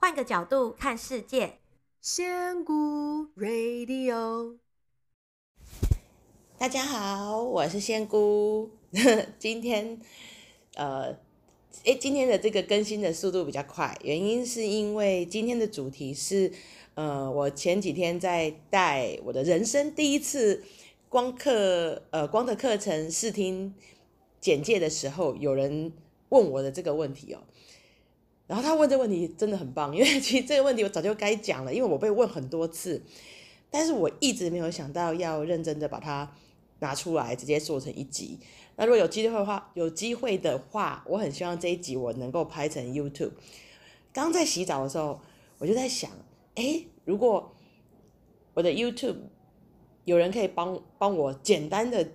换个角度看世界，仙姑 Radio。大家好，我是仙姑。今天，呃，诶，今天的这个更新的速度比较快，原因是因为今天的主题是，呃，我前几天在带我的人生第一次光课，呃，光的课程试听简介的时候，有人问我的这个问题哦。然后他问这个问题真的很棒，因为其实这个问题我早就该讲了，因为我被问很多次，但是我一直没有想到要认真的把它拿出来，直接做成一集。那如果有机会的话，有机会的话，我很希望这一集我能够拍成 YouTube。刚在洗澡的时候，我就在想，诶，如果我的 YouTube 有人可以帮帮我简单的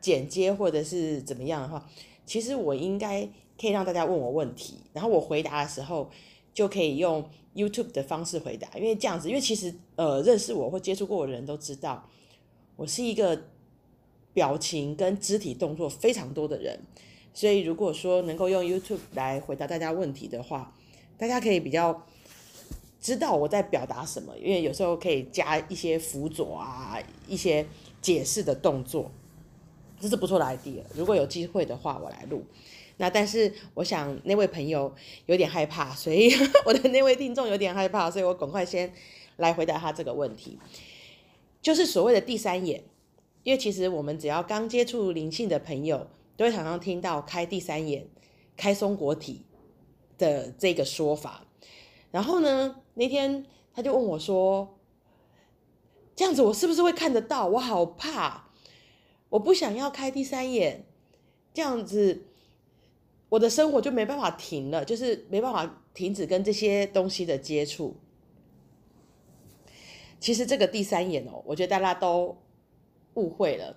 剪接或者是怎么样的话，其实我应该。可以让大家问我问题，然后我回答的时候就可以用 YouTube 的方式回答，因为这样子，因为其实呃认识我或接触过我的人都知道，我是一个表情跟肢体动作非常多的人，所以如果说能够用 YouTube 来回答大家问题的话，大家可以比较知道我在表达什么，因为有时候可以加一些辅佐啊，一些解释的动作，这是不错的 idea。如果有机会的话，我来录。那但是我想那位朋友有点害怕，所以 我的那位听众有点害怕，所以我赶快先来回答他这个问题，就是所谓的第三眼，因为其实我们只要刚接触灵性的朋友，都会常常听到开第三眼、开松果体的这个说法。然后呢，那天他就问我说：“这样子我是不是会看得到？我好怕，我不想要开第三眼，这样子。”我的生活就没办法停了，就是没办法停止跟这些东西的接触。其实这个第三眼哦，我觉得大家都误会了。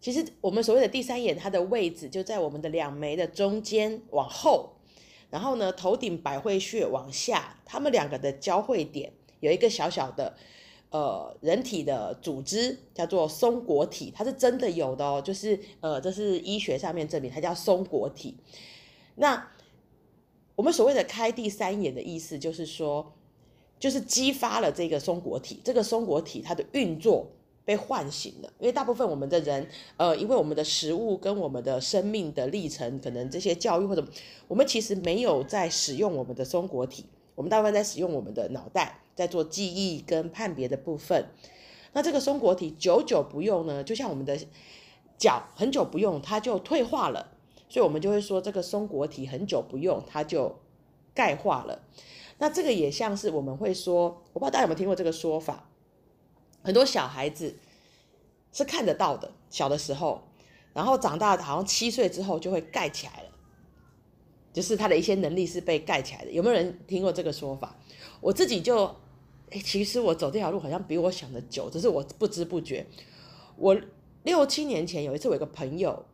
其实我们所谓的第三眼，它的位置就在我们的两眉的中间往后，然后呢，头顶百会穴往下，它们两个的交汇点有一个小小的呃人体的组织，叫做松果体，它是真的有的哦，就是呃这是医学上面证明它叫松果体。那我们所谓的开第三眼的意思，就是说，就是激发了这个松果体，这个松果体它的运作被唤醒了。因为大部分我们的人，呃，因为我们的食物跟我们的生命的历程，可能这些教育或者我们其实没有在使用我们的松果体，我们大部分在使用我们的脑袋，在做记忆跟判别的部分。那这个松果体久久不用呢，就像我们的脚很久不用，它就退化了。所以，我们就会说，这个松果体很久不用，它就钙化了。那这个也像是我们会说，我不知道大家有没有听过这个说法。很多小孩子是看得到的，小的时候，然后长大好像七岁之后就会盖起来了，就是他的一些能力是被盖起来的。有没有人听过这个说法？我自己就，哎，其实我走这条路好像比我想的久，只是我不知不觉。我六七年前有一次，我有个朋友。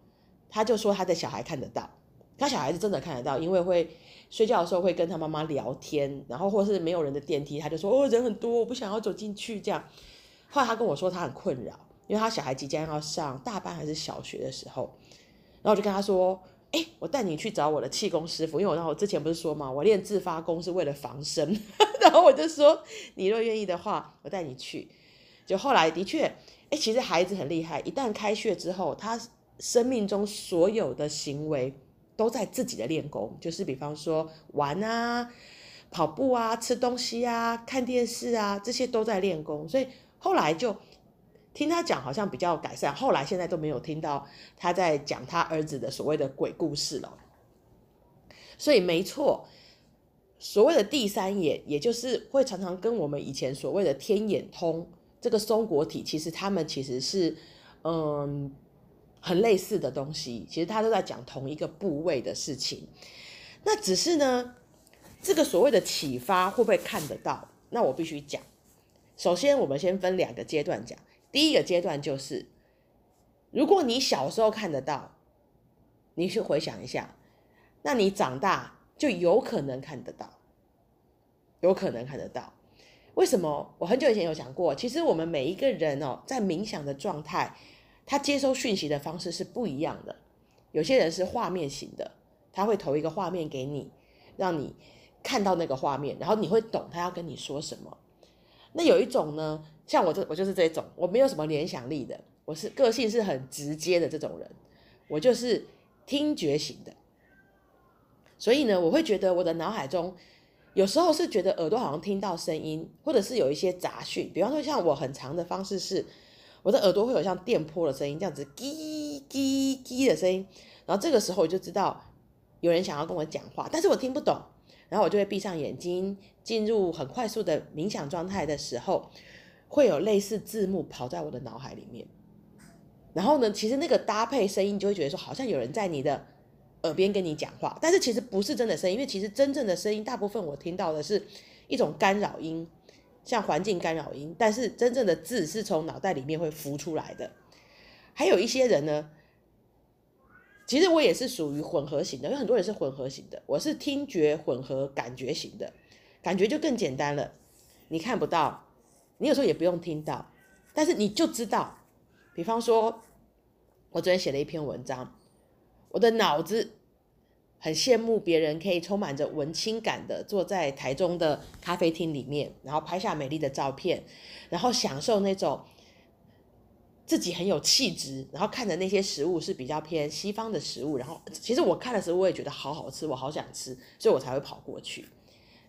他就说他的小孩看得到，他小孩子真的看得到，因为会睡觉的时候会跟他妈妈聊天，然后或是没有人的电梯，他就说哦，人很多，我不想要走进去这样。后来他跟我说他很困扰，因为他小孩即将要上大班还是小学的时候，然后我就跟他说，哎，我带你去找我的气功师傅，因为我然后我之前不是说嘛，我练自发功是为了防身，然后我就说你若愿意的话，我带你去。就后来的确，哎，其实孩子很厉害，一旦开穴之后，他。生命中所有的行为都在自己的练功，就是比方说玩啊、跑步啊、吃东西啊、看电视啊，这些都在练功。所以后来就听他讲，好像比较改善。后来现在都没有听到他在讲他儿子的所谓的鬼故事了。所以没错，所谓的第三眼，也就是会常常跟我们以前所谓的天眼通这个松果体，其实他们其实是嗯。很类似的东西，其实他都在讲同一个部位的事情。那只是呢，这个所谓的启发会不会看得到？那我必须讲。首先，我们先分两个阶段讲。第一个阶段就是，如果你小时候看得到，你去回想一下，那你长大就有可能看得到，有可能看得到。为什么？我很久以前有讲过，其实我们每一个人哦，在冥想的状态。他接收讯息的方式是不一样的，有些人是画面型的，他会投一个画面给你，让你看到那个画面，然后你会懂他要跟你说什么。那有一种呢，像我这我就是这种，我没有什么联想力的，我是个性是很直接的这种人，我就是听觉型的。所以呢，我会觉得我的脑海中有时候是觉得耳朵好像听到声音，或者是有一些杂讯，比方说像我很常的方式是，我的耳朵会有像电波的声音，这样子叽叽叽的声音，然后这个时候我就知道有人想要跟我讲话，但是我听不懂。然后我就会闭上眼睛，进入很快速的冥想状态的时候，会有类似字幕跑在我的脑海里面。然后呢，其实那个搭配声音，就会觉得说好像有人在你的耳边跟你讲话，但是其实不是真的声音，因为其实真正的声音，大部分我听到的是一种干扰音，像环境干扰音，但是真正的字是从脑袋里面会浮出来的。还有一些人呢。其实我也是属于混合型的，有很多人是混合型的，我是听觉混合感觉型的，感觉就更简单了。你看不到，你有时候也不用听到，但是你就知道。比方说，我昨天写了一篇文章，我的脑子很羡慕别人可以充满着文青感的坐在台中的咖啡厅里面，然后拍下美丽的照片，然后享受那种。自己很有气质，然后看的那些食物是比较偏西方的食物，然后其实我看的时候我也觉得好好吃，我好想吃，所以我才会跑过去，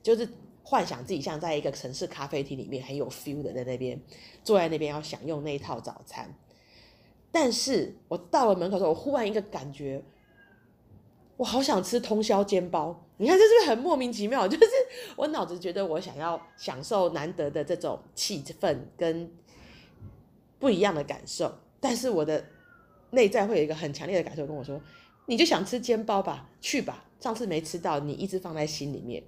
就是幻想自己像在一个城市咖啡厅里面很有 feel 的在那边坐在那边要享用那一套早餐。但是我到了门口的时候，我忽然一个感觉，我好想吃通宵煎包。你看这是不是很莫名其妙？就是我脑子觉得我想要享受难得的这种气氛跟。不一样的感受，但是我的内在会有一个很强烈的感受跟我说：“你就想吃煎包吧，去吧。上次没吃到，你一直放在心里面。”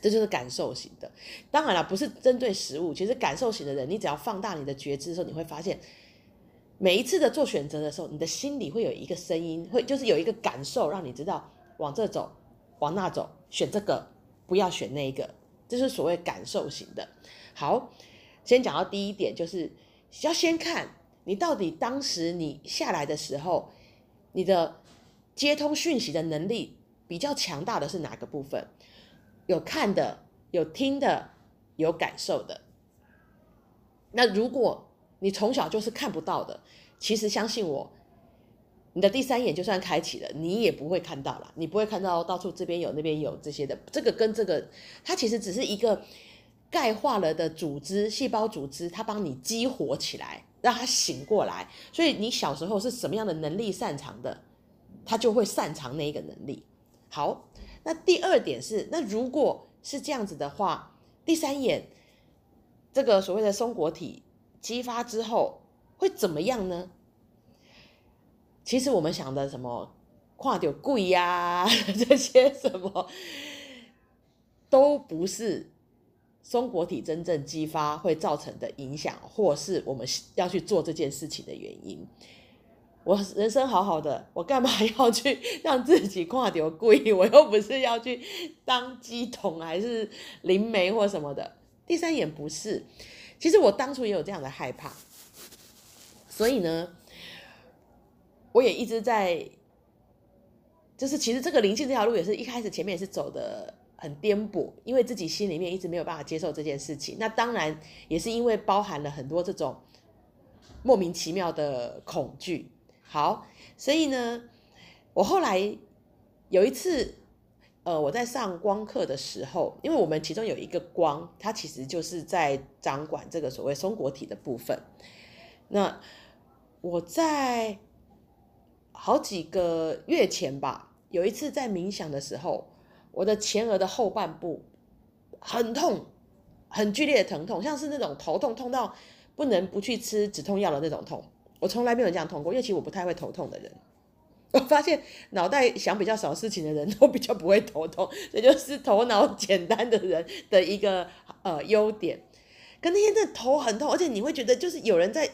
这就是感受型的。当然了，不是针对食物，其实感受型的人，你只要放大你的觉知的时候，你会发现，每一次的做选择的时候，你的心里会有一个声音，会就是有一个感受，让你知道往这走，往那走，选这个，不要选那个。这是所谓感受型的。好，先讲到第一点，就是。要先看你到底当时你下来的时候，你的接通讯息的能力比较强大的是哪个部分？有看的，有听的，有感受的。那如果你从小就是看不到的，其实相信我，你的第三眼就算开启了，你也不会看到了，你不会看到到处这边有那边有这些的。这个跟这个，它其实只是一个。钙化了的组织、细胞组织，它帮你激活起来，让它醒过来。所以你小时候是什么样的能力擅长的，它就会擅长那一个能力。好，那第二点是，那如果是这样子的话，第三眼这个所谓的松果体激发之后会怎么样呢？其实我们想的什么跨掉贵呀，这些什么都不是。松果体真正激发会造成的影响，或是我们要去做这件事情的原因。我人生好好的，我干嘛要去让自己看到鬼？我又不是要去当鸡童还是灵媒或什么的。第三眼不是，其实我当初也有这样的害怕，所以呢，我也一直在，就是其实这个灵性这条路也是一开始前面也是走的。很颠簸，因为自己心里面一直没有办法接受这件事情。那当然也是因为包含了很多这种莫名其妙的恐惧。好，所以呢，我后来有一次，呃，我在上光课的时候，因为我们其中有一个光，它其实就是在掌管这个所谓松果体的部分。那我在好几个月前吧，有一次在冥想的时候。我的前额的后半部很痛，很剧烈的疼痛，像是那种头痛痛到不能不去吃止痛药的那种痛。我从来没有这样痛过，因为其实我不太会头痛的人。我发现脑袋想比较少事情的人都比较不会头痛，这就是头脑简单的人的一个呃优点。可那天真的头很痛，而且你会觉得就是有人在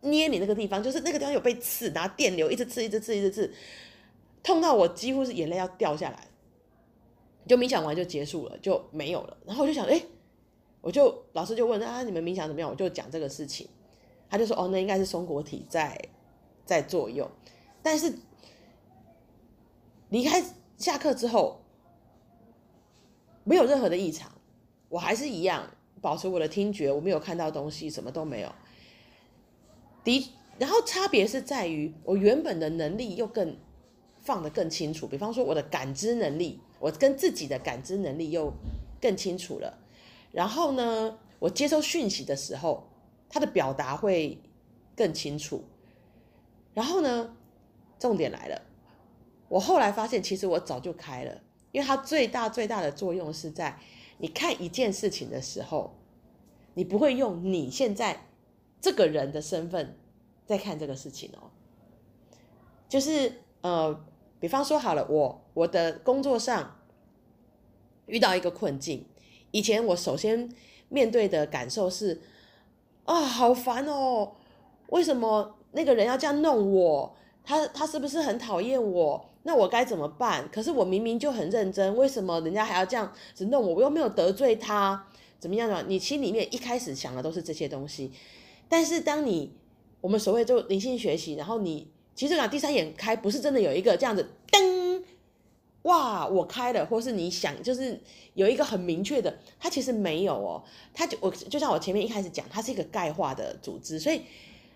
捏你那个地方，就是那个地方有被刺，拿电流一直刺，一直刺，一直刺。痛到我几乎是眼泪要掉下来，就冥想完就结束了，就没有了。然后我就想，哎，我就老师就问啊，你们冥想怎么样？我就讲这个事情，他就说，哦，那应该是松果体在在作用。但是离开下课之后，没有任何的异常，我还是一样保持我的听觉，我没有看到东西，什么都没有。的，然后差别是在于我原本的能力又更放得更清楚，比方说我的感知能力，我跟自己的感知能力又更清楚了。然后呢，我接收讯息的时候，它的表达会更清楚。然后呢，重点来了，我后来发现，其实我早就开了。因为它最大最大的作用是在你看一件事情的时候，你不会用你现在这个人的身份在看这个事情哦。就是呃，比方说好了，我我的工作上遇到一个困境，以前我首先面对的感受是啊，好烦哦，为什么那个人要这样弄我？他他是不是很讨厌我？那我该怎么办？可是我明明就很认真，为什么人家还要这样子弄我？我又没有得罪他，怎么样呢？你心里面一开始想的都是这些东西，但是当你我们所谓就灵性学习，然后你其实讲第三眼开，不是真的有一个这样子噔，哇，我开了，或是你想就是有一个很明确的，它其实没有哦，它就我就像我前面一开始讲，它是一个钙化的组织，所以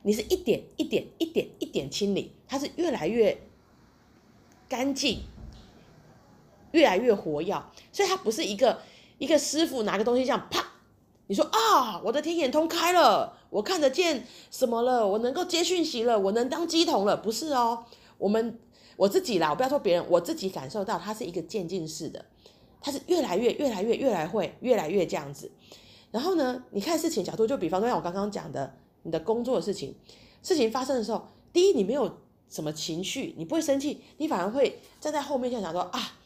你是一点一点一点一点清理，它是越来越。干净，越来越活跃，所以它不是一个一个师傅拿个东西这样啪，你说啊，我的天眼通开了，我看得见什么了，我能够接讯息了，我能当机童了，不是哦，我们我自己啦，我不要说别人，我自己感受到它是一个渐进式的，它是越来越越来越越来会越来越这样子，然后呢，你看事情角度，就比方说像我刚刚讲的，你的工作的事情，事情发生的时候，第一你没有。什么情绪？你不会生气，你反而会站在后面就想说啊，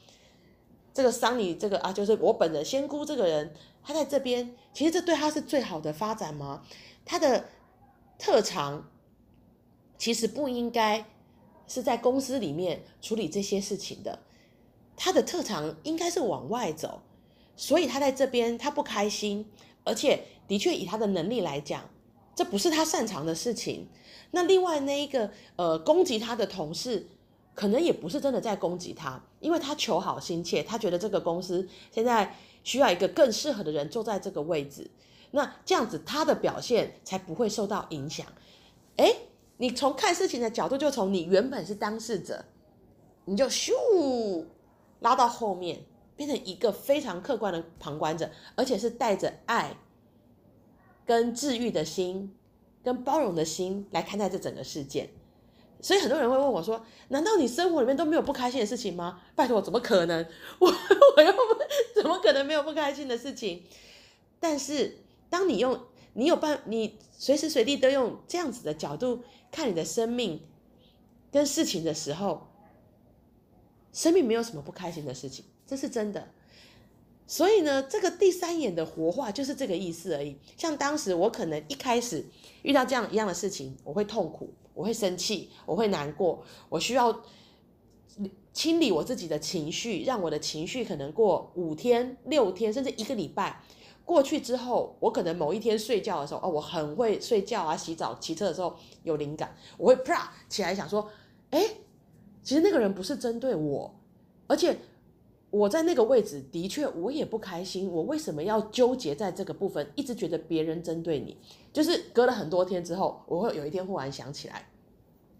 这个伤你这个啊，就是我本人仙姑这个人，他在这边，其实这对他是最好的发展吗？他的特长其实不应该是在公司里面处理这些事情的，他的特长应该是往外走，所以他在这边他不开心，而且的确以他的能力来讲，这不是他擅长的事情。那另外那一个呃攻击他的同事，可能也不是真的在攻击他，因为他求好心切，他觉得这个公司现在需要一个更适合的人坐在这个位置，那这样子他的表现才不会受到影响。诶，你从看事情的角度，就从你原本是当事者，你就咻拉到后面，变成一个非常客观的旁观者，而且是带着爱跟治愈的心。跟包容的心来看待这整个事件，所以很多人会问我说：“难道你生活里面都没有不开心的事情吗？”拜托，怎么可能？我 我又不怎么可能没有不开心的事情？但是当你用你有办，你随时随地都用这样子的角度看你的生命跟事情的时候，生命没有什么不开心的事情，这是真的。所以呢，这个第三眼的活化就是这个意思而已。像当时我可能一开始遇到这样一样的事情，我会痛苦，我会生气，我会难过，我需要清理我自己的情绪，让我的情绪可能过五天、六天，甚至一个礼拜过去之后，我可能某一天睡觉的时候，哦，我很会睡觉啊，洗澡、骑车的时候有灵感，我会啪起来想说，哎，其实那个人不是针对我，而且。我在那个位置的确，我也不开心。我为什么要纠结在这个部分？一直觉得别人针对你，就是隔了很多天之后，我会有一天忽然想起来，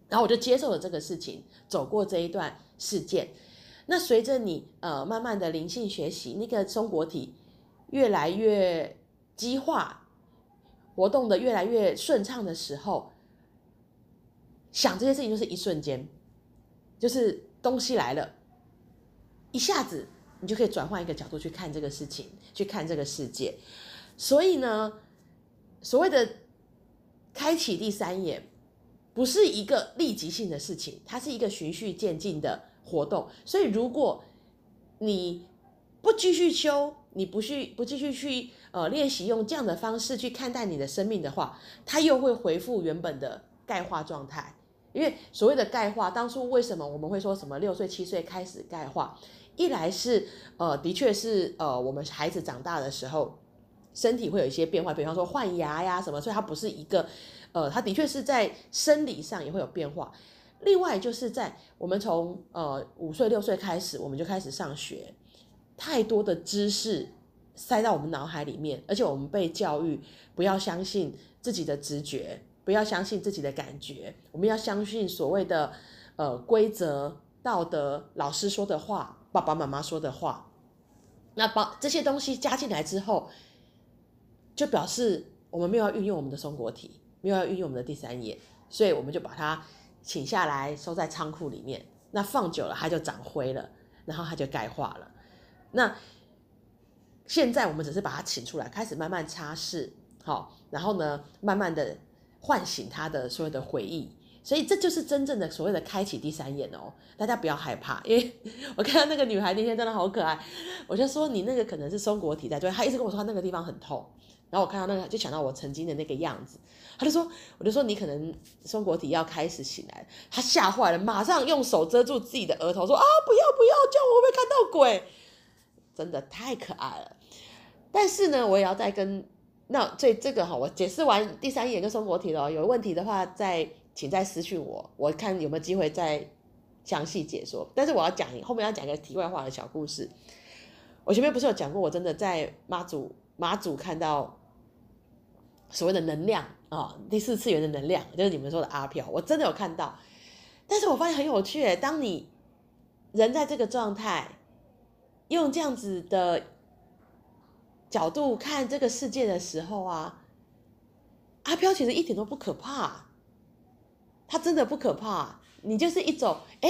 然后我就接受了这个事情，走过这一段事件。那随着你呃慢慢的灵性学习，那个松果体越来越激化，活动的越来越顺畅的时候，想这些事情就是一瞬间，就是东西来了。一下子，你就可以转换一个角度去看这个事情，去看这个世界。所以呢，所谓的开启第三眼，不是一个立即性的事情，它是一个循序渐进的活动。所以，如果你不继续修，你不去不继续去呃练习用这样的方式去看待你的生命的话，它又会恢复原本的钙化状态。因为所谓的钙化，当初为什么我们会说什么六岁七岁开始钙化？一来是呃，的确是呃，我们孩子长大的时候，身体会有一些变化，比方说换牙呀什么，所以它不是一个呃，它的确是在生理上也会有变化。另外就是在我们从呃五岁六岁开始，我们就开始上学，太多的知识塞到我们脑海里面，而且我们被教育不要相信自己的直觉，不要相信自己的感觉，我们要相信所谓的呃规则、道德、老师说的话、爸爸妈妈说的话。那把这些东西加进来之后，就表示我们没有要运用我们的松果体，没有要运用我们的第三眼，所以我们就把它请下来收在仓库里面。那放久了，它就长灰了，然后它就钙化了。那现在我们只是把它请出来，开始慢慢擦拭，好，然后呢，慢慢的唤醒他的所有的回忆。所以这就是真正的所谓的开启第三眼哦，大家不要害怕，因为我看到那个女孩那天真的好可爱，我就说你那个可能是松果体在，对，她一直跟我说她那个地方很痛，然后我看到那个就想到我曾经的那个样子，她就说，我就说你可能松果体要开始醒来，她吓坏了，马上用手遮住自己的额头说啊不要不要，叫我会不会看到鬼？真的太可爱了，但是呢，我也要再跟那这这个哈，我解释完第三眼跟松果体了，有问题的话再。请再私讯我，我看有没有机会再详细解说。但是我要讲后面要讲一个题外话的小故事。我前面不是有讲过，我真的在妈祖妈祖看到所谓的能量啊、第四次元的能量，就是你们说的阿飘，我真的有看到。但是我发现很有趣，当你人在这个状态，用这样子的角度看这个世界的时候啊，阿飘其实一点都不可怕。他真的不可怕，你就是一种哎，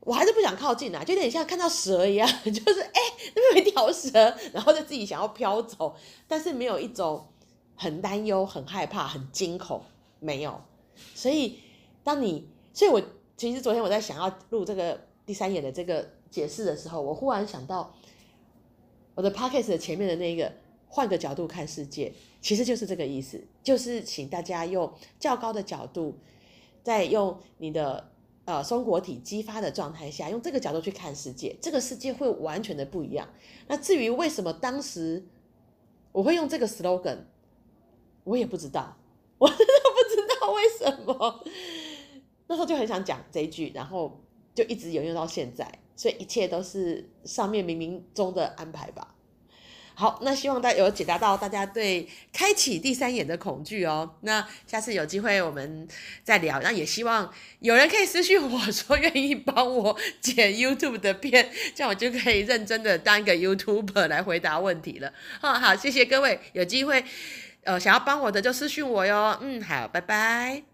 我还是不想靠近啊，就有点像看到蛇一样，就是哎，那边有一条蛇，然后就自己想要飘走，但是没有一种很担忧、很害怕、很惊恐，没有。所以当你，所以我其实昨天我在想要录这个第三眼的这个解释的时候，我忽然想到我的 podcast 的前面的那个。换个角度看世界，其实就是这个意思，就是请大家用较高的角度，在用你的呃松果体激发的状态下，用这个角度去看世界，这个世界会完全的不一样。那至于为什么当时我会用这个 slogan，我也不知道，我真的不知道为什么。那时候就很想讲这一句，然后就一直沿用到现在，所以一切都是上面冥冥中的安排吧。好，那希望大家有解答到大家对开启第三眼的恐惧哦。那下次有机会我们再聊。那也希望有人可以私讯我说愿意帮我剪 YouTube 的片，这样我就可以认真的当一个 YouTuber 来回答问题了。好好，谢谢各位，有机会呃想要帮我的就私讯我哟。嗯，好，拜拜。